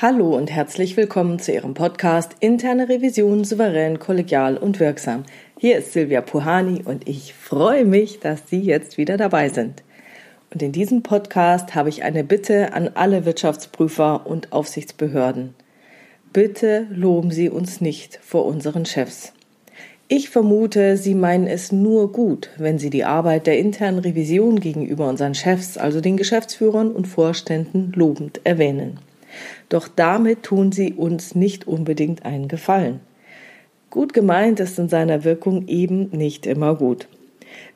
Hallo und herzlich willkommen zu Ihrem Podcast Interne Revision souverän, kollegial und wirksam. Hier ist Silvia Puhani und ich freue mich, dass Sie jetzt wieder dabei sind. Und in diesem Podcast habe ich eine Bitte an alle Wirtschaftsprüfer und Aufsichtsbehörden. Bitte loben Sie uns nicht vor unseren Chefs. Ich vermute, Sie meinen es nur gut, wenn Sie die Arbeit der internen Revision gegenüber unseren Chefs, also den Geschäftsführern und Vorständen, lobend erwähnen. Doch damit tun sie uns nicht unbedingt einen Gefallen. Gut gemeint ist in seiner Wirkung eben nicht immer gut.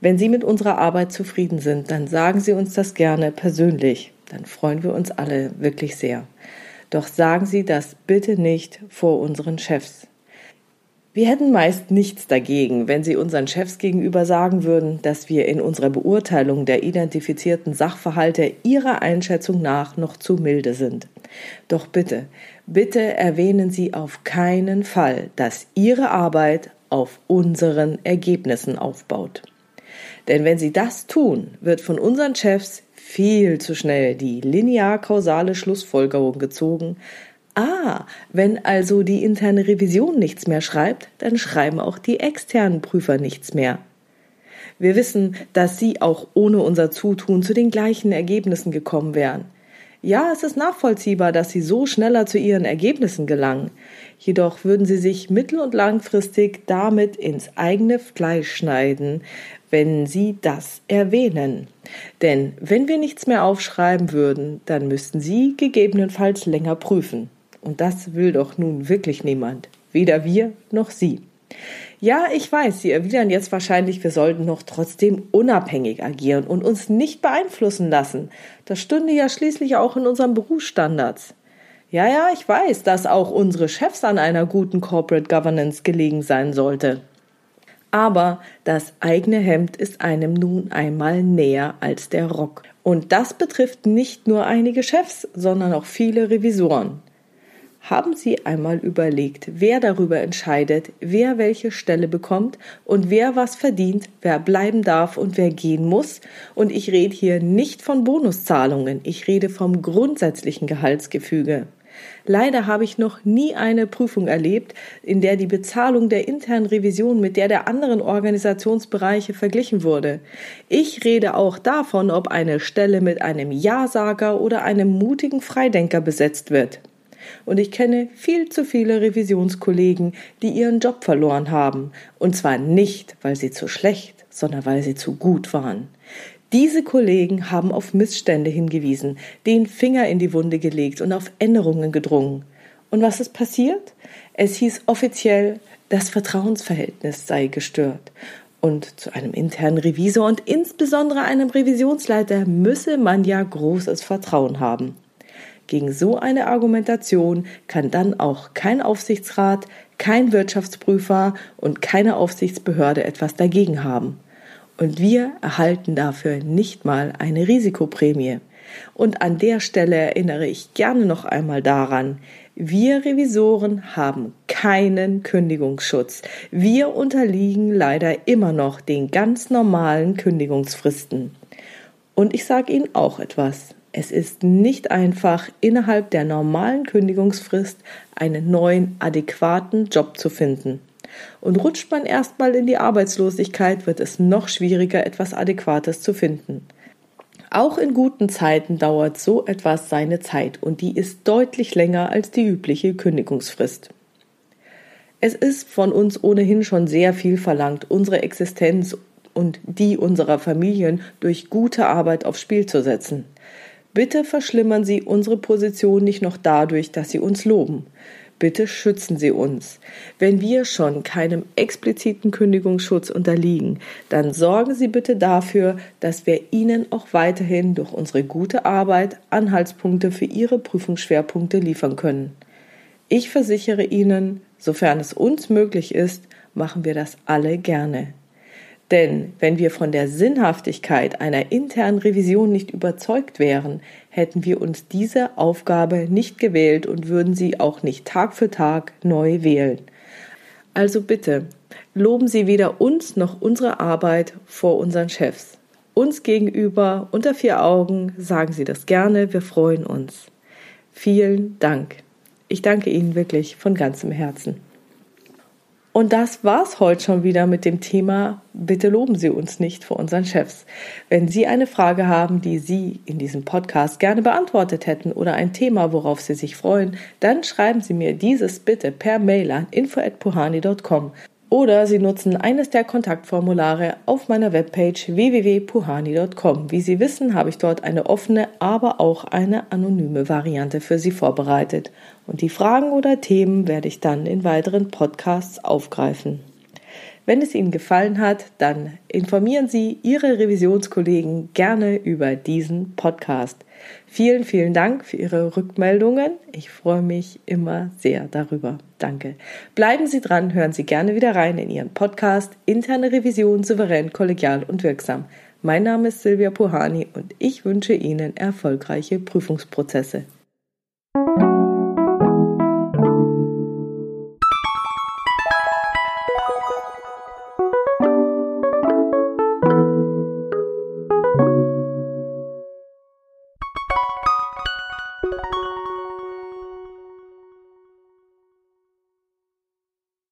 Wenn Sie mit unserer Arbeit zufrieden sind, dann sagen Sie uns das gerne persönlich. Dann freuen wir uns alle wirklich sehr. Doch sagen Sie das bitte nicht vor unseren Chefs. Wir hätten meist nichts dagegen, wenn Sie unseren Chefs gegenüber sagen würden, dass wir in unserer Beurteilung der identifizierten Sachverhalte Ihrer Einschätzung nach noch zu milde sind. Doch bitte, bitte erwähnen Sie auf keinen Fall, dass Ihre Arbeit auf unseren Ergebnissen aufbaut. Denn wenn Sie das tun, wird von unseren Chefs viel zu schnell die linear-kausale Schlussfolgerung gezogen, Ah, wenn also die interne Revision nichts mehr schreibt, dann schreiben auch die externen Prüfer nichts mehr. Wir wissen, dass sie auch ohne unser Zutun zu den gleichen Ergebnissen gekommen wären. Ja, es ist nachvollziehbar, dass sie so schneller zu ihren Ergebnissen gelangen. Jedoch würden sie sich mittel- und langfristig damit ins eigene Fleisch schneiden, wenn sie das erwähnen. Denn wenn wir nichts mehr aufschreiben würden, dann müssten sie gegebenenfalls länger prüfen. Und das will doch nun wirklich niemand. Weder wir noch Sie. Ja, ich weiß, Sie erwidern jetzt wahrscheinlich, wir sollten noch trotzdem unabhängig agieren und uns nicht beeinflussen lassen. Das stünde ja schließlich auch in unseren Berufsstandards. Ja, ja, ich weiß, dass auch unsere Chefs an einer guten Corporate Governance gelegen sein sollte. Aber das eigene Hemd ist einem nun einmal näher als der Rock. Und das betrifft nicht nur einige Chefs, sondern auch viele Revisoren. Haben Sie einmal überlegt, wer darüber entscheidet, wer welche Stelle bekommt und wer was verdient, wer bleiben darf und wer gehen muss? Und ich rede hier nicht von Bonuszahlungen, ich rede vom grundsätzlichen Gehaltsgefüge. Leider habe ich noch nie eine Prüfung erlebt, in der die Bezahlung der internen Revision mit der der anderen Organisationsbereiche verglichen wurde. Ich rede auch davon, ob eine Stelle mit einem Ja-Sager oder einem mutigen Freidenker besetzt wird. Und ich kenne viel zu viele Revisionskollegen, die ihren Job verloren haben. Und zwar nicht, weil sie zu schlecht, sondern weil sie zu gut waren. Diese Kollegen haben auf Missstände hingewiesen, den Finger in die Wunde gelegt und auf Änderungen gedrungen. Und was ist passiert? Es hieß offiziell, das Vertrauensverhältnis sei gestört. Und zu einem internen Revisor und insbesondere einem Revisionsleiter müsse man ja großes Vertrauen haben. Gegen so eine Argumentation kann dann auch kein Aufsichtsrat, kein Wirtschaftsprüfer und keine Aufsichtsbehörde etwas dagegen haben. Und wir erhalten dafür nicht mal eine Risikoprämie. Und an der Stelle erinnere ich gerne noch einmal daran, wir Revisoren haben keinen Kündigungsschutz. Wir unterliegen leider immer noch den ganz normalen Kündigungsfristen. Und ich sage Ihnen auch etwas. Es ist nicht einfach, innerhalb der normalen Kündigungsfrist einen neuen, adäquaten Job zu finden. Und rutscht man erstmal in die Arbeitslosigkeit, wird es noch schwieriger, etwas Adäquates zu finden. Auch in guten Zeiten dauert so etwas seine Zeit und die ist deutlich länger als die übliche Kündigungsfrist. Es ist von uns ohnehin schon sehr viel verlangt, unsere Existenz und die unserer Familien durch gute Arbeit aufs Spiel zu setzen. Bitte verschlimmern Sie unsere Position nicht noch dadurch, dass Sie uns loben. Bitte schützen Sie uns. Wenn wir schon keinem expliziten Kündigungsschutz unterliegen, dann sorgen Sie bitte dafür, dass wir Ihnen auch weiterhin durch unsere gute Arbeit Anhaltspunkte für Ihre Prüfungsschwerpunkte liefern können. Ich versichere Ihnen, sofern es uns möglich ist, machen wir das alle gerne. Denn wenn wir von der Sinnhaftigkeit einer internen Revision nicht überzeugt wären, hätten wir uns diese Aufgabe nicht gewählt und würden sie auch nicht Tag für Tag neu wählen. Also bitte, loben Sie weder uns noch unsere Arbeit vor unseren Chefs. Uns gegenüber unter vier Augen sagen Sie das gerne, wir freuen uns. Vielen Dank. Ich danke Ihnen wirklich von ganzem Herzen. Und das war's heute schon wieder mit dem Thema Bitte loben Sie uns nicht vor unseren Chefs. Wenn Sie eine Frage haben, die Sie in diesem Podcast gerne beantwortet hätten oder ein Thema, worauf Sie sich freuen, dann schreiben Sie mir dieses bitte per Mail an info@puhani.com oder Sie nutzen eines der Kontaktformulare auf meiner Webpage www.puhani.com. Wie Sie wissen, habe ich dort eine offene, aber auch eine anonyme Variante für Sie vorbereitet. Und die Fragen oder Themen werde ich dann in weiteren Podcasts aufgreifen. Wenn es Ihnen gefallen hat, dann informieren Sie Ihre Revisionskollegen gerne über diesen Podcast. Vielen, vielen Dank für Ihre Rückmeldungen. Ich freue mich immer sehr darüber. Danke. Bleiben Sie dran, hören Sie gerne wieder rein in Ihren Podcast Interne Revision souverän, kollegial und wirksam. Mein Name ist Silvia Puhani und ich wünsche Ihnen erfolgreiche Prüfungsprozesse.